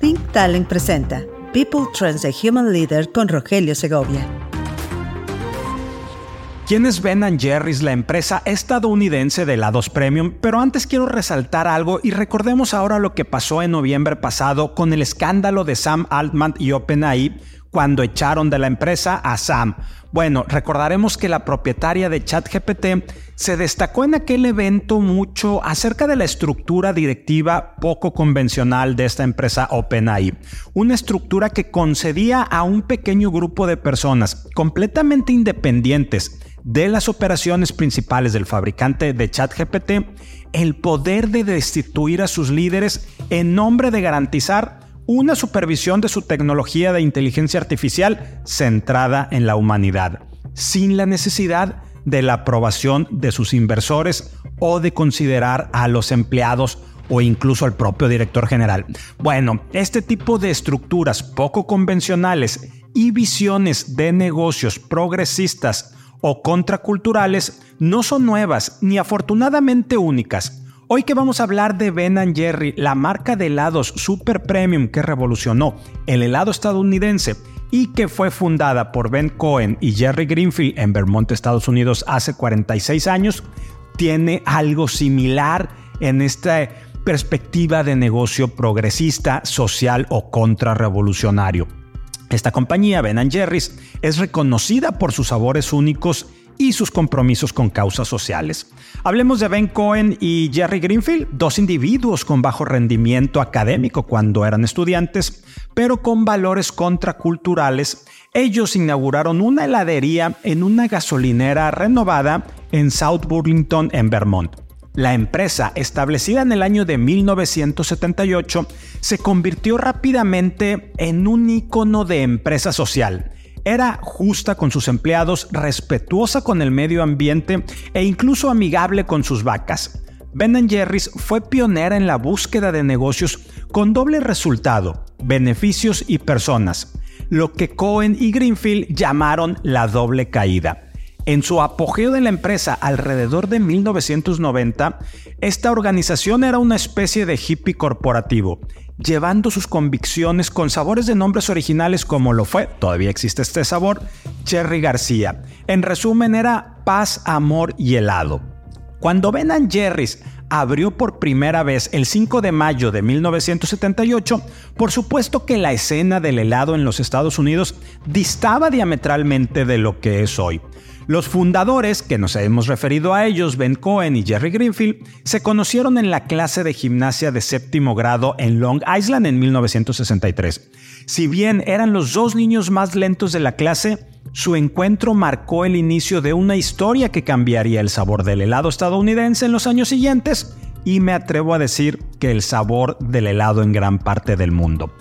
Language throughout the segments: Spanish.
Think Talent presenta People Trends a Human Leader con Rogelio Segovia. ¿Quién es Ben Jerry's, la empresa estadounidense de helados premium? Pero antes quiero resaltar algo y recordemos ahora lo que pasó en noviembre pasado con el escándalo de Sam Altman y OpenAI cuando echaron de la empresa a Sam. Bueno, recordaremos que la propietaria de ChatGPT se destacó en aquel evento mucho acerca de la estructura directiva poco convencional de esta empresa OpenAI. Una estructura que concedía a un pequeño grupo de personas completamente independientes de las operaciones principales del fabricante de ChatGPT el poder de destituir a sus líderes en nombre de garantizar una supervisión de su tecnología de inteligencia artificial centrada en la humanidad, sin la necesidad de la aprobación de sus inversores o de considerar a los empleados o incluso al propio director general. Bueno, este tipo de estructuras poco convencionales y visiones de negocios progresistas o contraculturales no son nuevas ni afortunadamente únicas. Hoy que vamos a hablar de Ben Jerry, la marca de helados super premium que revolucionó el helado estadounidense y que fue fundada por Ben Cohen y Jerry Greenfield en Vermont, Estados Unidos hace 46 años, tiene algo similar en esta perspectiva de negocio progresista, social o contrarrevolucionario. Esta compañía, Ben Jerry's, es reconocida por sus sabores únicos y sus compromisos con causas sociales. Hablemos de Ben Cohen y Jerry Greenfield, dos individuos con bajo rendimiento académico cuando eran estudiantes, pero con valores contraculturales. Ellos inauguraron una heladería en una gasolinera renovada en South Burlington, en Vermont. La empresa, establecida en el año de 1978, se convirtió rápidamente en un icono de empresa social. Era justa con sus empleados, respetuosa con el medio ambiente e incluso amigable con sus vacas. Ben Jerry's fue pionera en la búsqueda de negocios con doble resultado, beneficios y personas, lo que Cohen y Greenfield llamaron la doble caída. En su apogeo de la empresa alrededor de 1990, esta organización era una especie de hippie corporativo, llevando sus convicciones con sabores de nombres originales como lo fue, todavía existe este sabor, Cherry García. En resumen era paz, amor y helado. Cuando Ben Jerry's abrió por primera vez el 5 de mayo de 1978, por supuesto que la escena del helado en los Estados Unidos distaba diametralmente de lo que es hoy. Los fundadores, que nos hemos referido a ellos, Ben Cohen y Jerry Greenfield, se conocieron en la clase de gimnasia de séptimo grado en Long Island en 1963. Si bien eran los dos niños más lentos de la clase, su encuentro marcó el inicio de una historia que cambiaría el sabor del helado estadounidense en los años siguientes y me atrevo a decir que el sabor del helado en gran parte del mundo.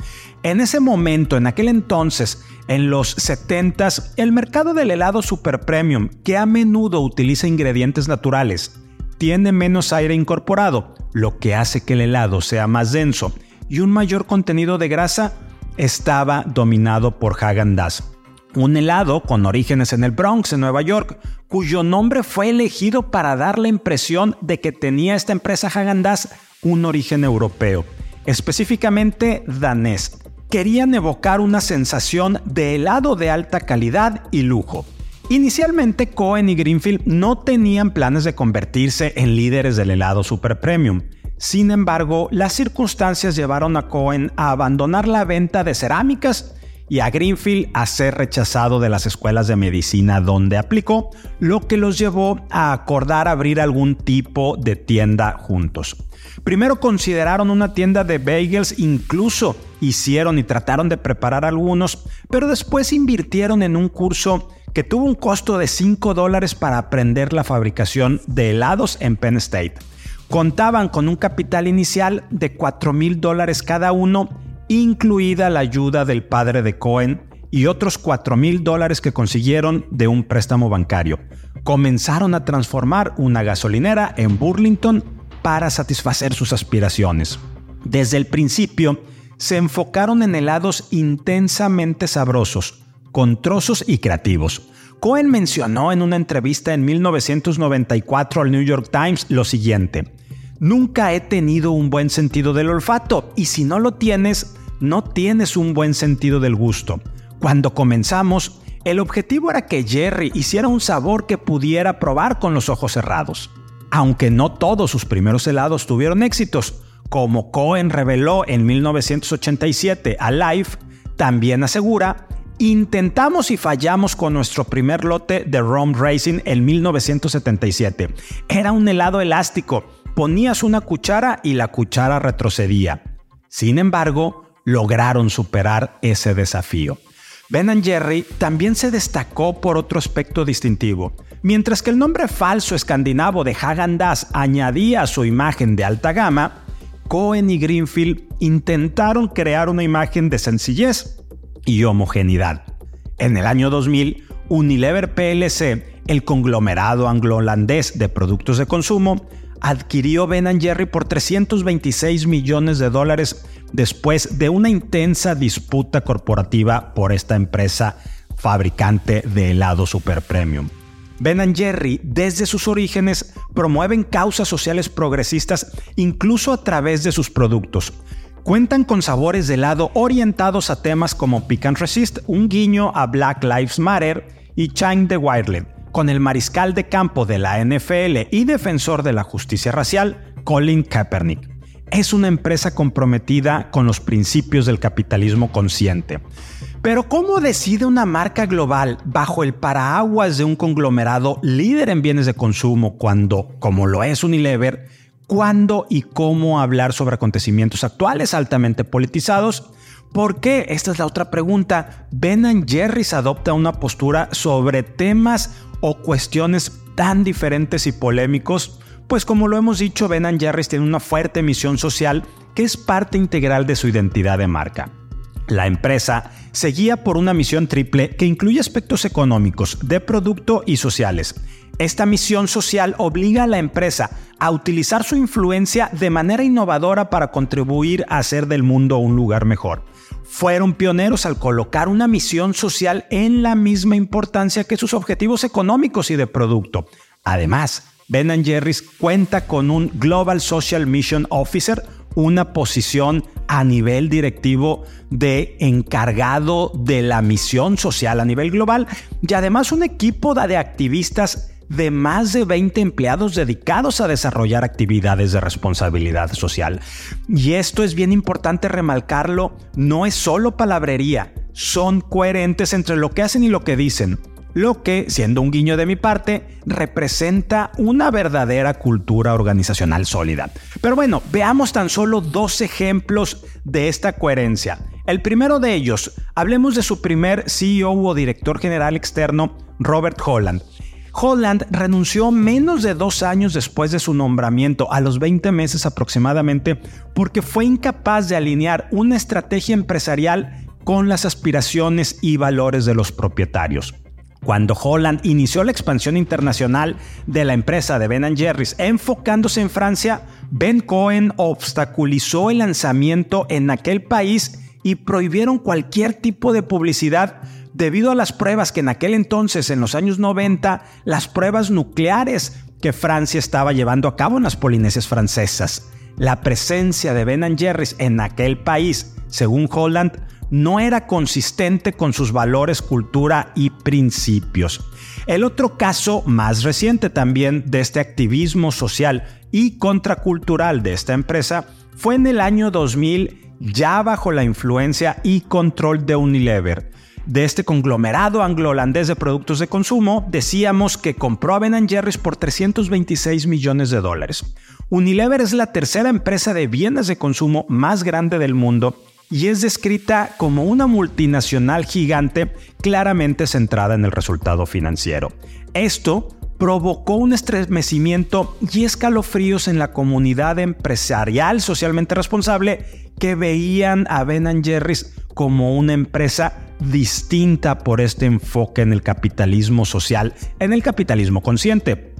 En ese momento, en aquel entonces, en los 70s, el mercado del helado super premium, que a menudo utiliza ingredientes naturales, tiene menos aire incorporado, lo que hace que el helado sea más denso, y un mayor contenido de grasa, estaba dominado por Hagen Dazs. Un helado con orígenes en el Bronx, en Nueva York, cuyo nombre fue elegido para dar la impresión de que tenía esta empresa Hagen Dazs un origen europeo, específicamente danés querían evocar una sensación de helado de alta calidad y lujo. Inicialmente Cohen y Greenfield no tenían planes de convertirse en líderes del helado super premium. Sin embargo, las circunstancias llevaron a Cohen a abandonar la venta de cerámicas y a Greenfield a ser rechazado de las escuelas de medicina donde aplicó, lo que los llevó a acordar abrir algún tipo de tienda juntos. Primero consideraron una tienda de bagels, incluso hicieron y trataron de preparar algunos, pero después invirtieron en un curso que tuvo un costo de 5 dólares para aprender la fabricación de helados en Penn State. Contaban con un capital inicial de 4 mil dólares cada uno, incluida la ayuda del padre de Cohen y otros 4 mil dólares que consiguieron de un préstamo bancario. Comenzaron a transformar una gasolinera en Burlington para satisfacer sus aspiraciones. Desde el principio, se enfocaron en helados intensamente sabrosos, con trozos y creativos. Cohen mencionó en una entrevista en 1994 al New York Times lo siguiente. nunca he tenido un buen sentido del olfato y si no lo tienes, no tienes un buen sentido del gusto. Cuando comenzamos, el objetivo era que Jerry hiciera un sabor que pudiera probar con los ojos cerrados. Aunque no todos sus primeros helados tuvieron éxitos, como Cohen reveló en 1987 a Life, también asegura, intentamos y fallamos con nuestro primer lote de Rum Racing en 1977. Era un helado elástico, ponías una cuchara y la cuchara retrocedía. Sin embargo, lograron superar ese desafío. Ben Jerry también se destacó por otro aspecto distintivo. Mientras que el nombre falso escandinavo de Hagan Dazs añadía su imagen de alta gama, Cohen y Greenfield intentaron crear una imagen de sencillez y homogeneidad. En el año 2000, Unilever PLC, el conglomerado anglo-holandés de productos de consumo, adquirió Ben Jerry por 326 millones de dólares después de una intensa disputa corporativa por esta empresa fabricante de helado super premium. Ben Jerry, desde sus orígenes, promueven causas sociales progresistas incluso a través de sus productos. Cuentan con sabores de helado orientados a temas como Pick and Resist, un guiño a Black Lives Matter y Chine the Wildland, con el mariscal de campo de la NFL y defensor de la justicia racial, Colin Kaepernick. Es una empresa comprometida con los principios del capitalismo consciente. Pero ¿cómo decide una marca global bajo el paraguas de un conglomerado líder en bienes de consumo cuando, como lo es Unilever, cuándo y cómo hablar sobre acontecimientos actuales altamente politizados? ¿Por qué? Esta es la otra pregunta. Ben Jerry's adopta una postura sobre temas o cuestiones tan diferentes y polémicos pues como lo hemos dicho, Ben Jerry's tiene una fuerte misión social que es parte integral de su identidad de marca. La empresa se guía por una misión triple que incluye aspectos económicos, de producto y sociales. Esta misión social obliga a la empresa a utilizar su influencia de manera innovadora para contribuir a hacer del mundo un lugar mejor. Fueron pioneros al colocar una misión social en la misma importancia que sus objetivos económicos y de producto. Además, Ben Jerry's cuenta con un Global Social Mission Officer, una posición a nivel directivo de encargado de la misión social a nivel global y además un equipo de activistas de más de 20 empleados dedicados a desarrollar actividades de responsabilidad social. Y esto es bien importante remarcarlo, no es solo palabrería, son coherentes entre lo que hacen y lo que dicen lo que, siendo un guiño de mi parte, representa una verdadera cultura organizacional sólida. Pero bueno, veamos tan solo dos ejemplos de esta coherencia. El primero de ellos, hablemos de su primer CEO o director general externo, Robert Holland. Holland renunció menos de dos años después de su nombramiento, a los 20 meses aproximadamente, porque fue incapaz de alinear una estrategia empresarial con las aspiraciones y valores de los propietarios. Cuando Holland inició la expansión internacional de la empresa de Ben Jerry's enfocándose en Francia, Ben Cohen obstaculizó el lanzamiento en aquel país y prohibieron cualquier tipo de publicidad debido a las pruebas que en aquel entonces, en los años 90, las pruebas nucleares que Francia estaba llevando a cabo en las Polinesias francesas. La presencia de Ben Jerry's en aquel país, según Holland, no era consistente con sus valores, cultura y principios. El otro caso más reciente también de este activismo social y contracultural de esta empresa fue en el año 2000 ya bajo la influencia y control de Unilever. De este conglomerado anglo-holandés de productos de consumo, decíamos que compró a Ben Jerry's por 326 millones de dólares. Unilever es la tercera empresa de bienes de consumo más grande del mundo y es descrita como una multinacional gigante claramente centrada en el resultado financiero. Esto provocó un estremecimiento y escalofríos en la comunidad empresarial socialmente responsable que veían a Ben Jerry's como una empresa distinta por este enfoque en el capitalismo social, en el capitalismo consciente.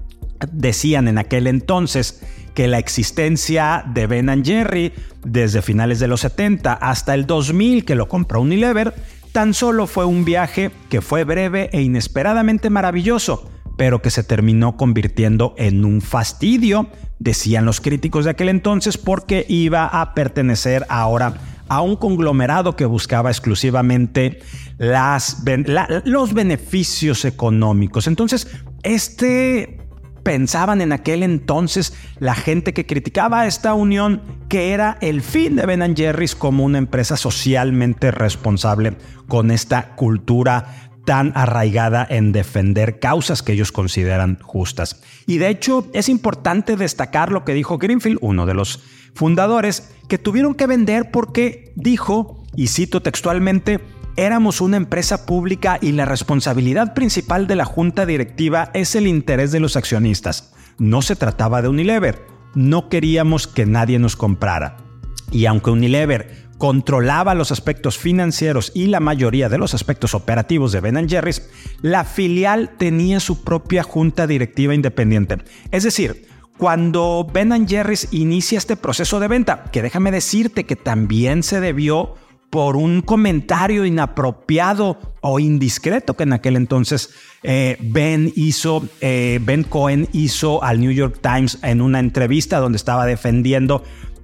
Decían en aquel entonces que la existencia de Ben Jerry desde finales de los 70 hasta el 2000 que lo compró Unilever tan solo fue un viaje que fue breve e inesperadamente maravilloso, pero que se terminó convirtiendo en un fastidio, decían los críticos de aquel entonces, porque iba a pertenecer ahora a un conglomerado que buscaba exclusivamente las, los beneficios económicos. Entonces, este pensaban en aquel entonces la gente que criticaba esta unión que era el fin de Ben Jerry's como una empresa socialmente responsable con esta cultura tan arraigada en defender causas que ellos consideran justas. Y de hecho es importante destacar lo que dijo Greenfield, uno de los fundadores, que tuvieron que vender porque dijo, y cito textualmente, Éramos una empresa pública y la responsabilidad principal de la junta directiva es el interés de los accionistas. No se trataba de Unilever. No queríamos que nadie nos comprara. Y aunque Unilever controlaba los aspectos financieros y la mayoría de los aspectos operativos de Ben Jerry's, la filial tenía su propia junta directiva independiente. Es decir, cuando Ben Jerry's inicia este proceso de venta, que déjame decirte que también se debió por un comentario inapropiado o indiscreto que en aquel entonces eh, Ben hizo, eh, Ben Cohen hizo al New York Times en una entrevista donde estaba defendiendo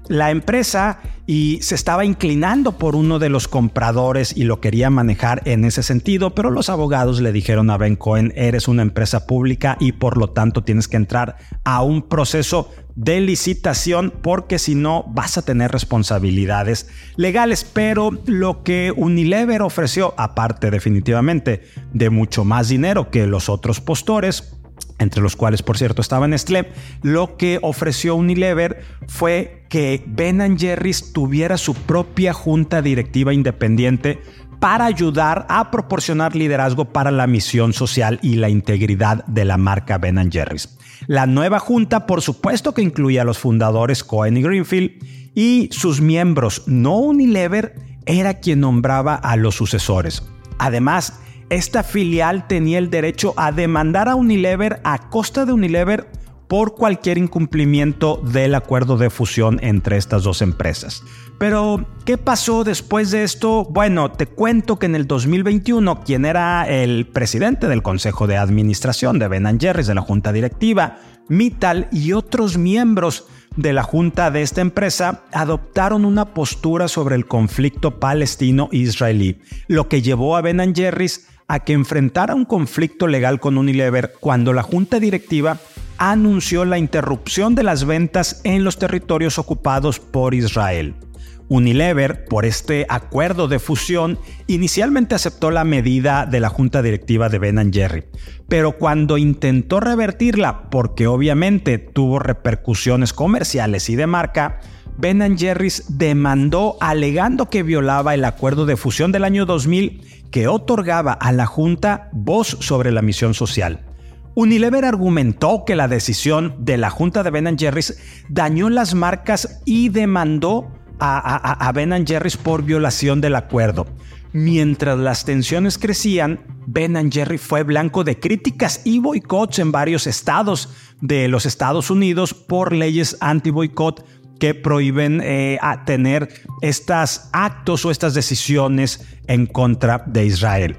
la empresa y se estaba inclinando por uno de los compradores y lo quería manejar en ese sentido, pero los abogados le dijeron a Ben Cohen, eres una empresa pública y por lo tanto tienes que entrar a un proceso de licitación porque si no vas a tener responsabilidades legales. Pero lo que Unilever ofreció, aparte definitivamente de mucho más dinero que los otros postores, entre los cuales por cierto estaba Nestlé, lo que ofreció Unilever fue que Ben Jerry's tuviera su propia junta directiva independiente para ayudar a proporcionar liderazgo para la misión social y la integridad de la marca Ben Jerry's. La nueva junta, por supuesto que incluía a los fundadores Cohen y Greenfield y sus miembros, no Unilever, era quien nombraba a los sucesores. Además, esta filial tenía el derecho a demandar a Unilever a costa de Unilever por cualquier incumplimiento del acuerdo de fusión entre estas dos empresas. Pero, ¿qué pasó después de esto? Bueno, te cuento que en el 2021, quien era el presidente del Consejo de Administración de Ben Jerry's de la Junta Directiva, Mittal y otros miembros de la junta de esta empresa adoptaron una postura sobre el conflicto palestino-israelí, lo que llevó a Ben Jerry's a que enfrentara un conflicto legal con Unilever cuando la junta directiva anunció la interrupción de las ventas en los territorios ocupados por Israel. Unilever, por este acuerdo de fusión, inicialmente aceptó la medida de la junta directiva de Ben Jerry, pero cuando intentó revertirla, porque obviamente tuvo repercusiones comerciales y de marca, Ben Jerry's demandó alegando que violaba el acuerdo de fusión del año 2000 que otorgaba a la Junta voz sobre la misión social. Unilever argumentó que la decisión de la Junta de Ben Jerry's dañó las marcas y demandó a, a, Ben Jerry's por violación del acuerdo. Mientras las tensiones crecían, Ben Jerry fue blanco de críticas y boicots en varios estados de los Estados Unidos por leyes anti-boicot que prohíben eh, tener estos actos o estas decisiones en contra de Israel.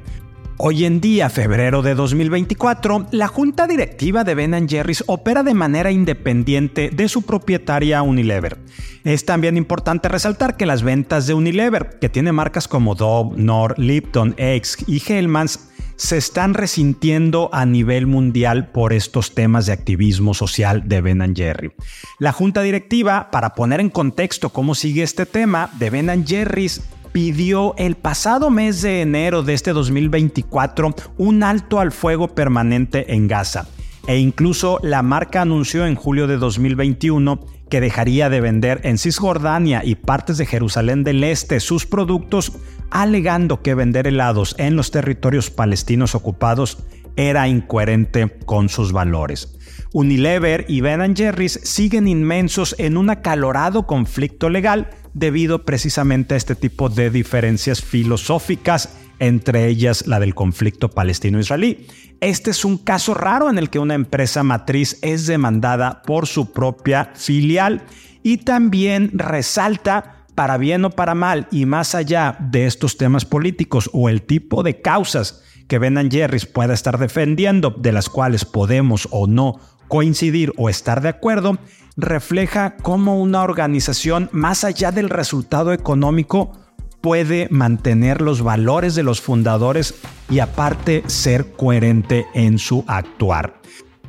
Hoy en día, febrero de 2024, la junta directiva de Ben Jerry's opera de manera independiente de su propietaria Unilever. Es también importante resaltar que las ventas de Unilever, que tiene marcas como Dove, Nor, Lipton, Eggs y Hellmann's, se están resintiendo a nivel mundial por estos temas de activismo social de Ben Jerry. La junta directiva, para poner en contexto cómo sigue este tema, de Ben Jerry's pidió el pasado mes de enero de este 2024 un alto al fuego permanente en Gaza. E incluso la marca anunció en julio de 2021 que dejaría de vender en Cisjordania y partes de Jerusalén del Este sus productos alegando que vender helados en los territorios palestinos ocupados era incoherente con sus valores. Unilever y Ben Jerry's siguen inmensos en un acalorado conflicto legal debido precisamente a este tipo de diferencias filosóficas, entre ellas la del conflicto palestino-israelí. Este es un caso raro en el que una empresa matriz es demandada por su propia filial y también resalta para bien o para mal, y más allá de estos temas políticos o el tipo de causas que Ben Jerry's pueda estar defendiendo, de las cuales podemos o no coincidir o estar de acuerdo, refleja cómo una organización, más allá del resultado económico, puede mantener los valores de los fundadores y aparte ser coherente en su actuar.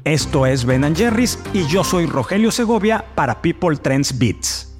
Esto es Ben Jerry's y yo soy Rogelio Segovia para People Trends Beats.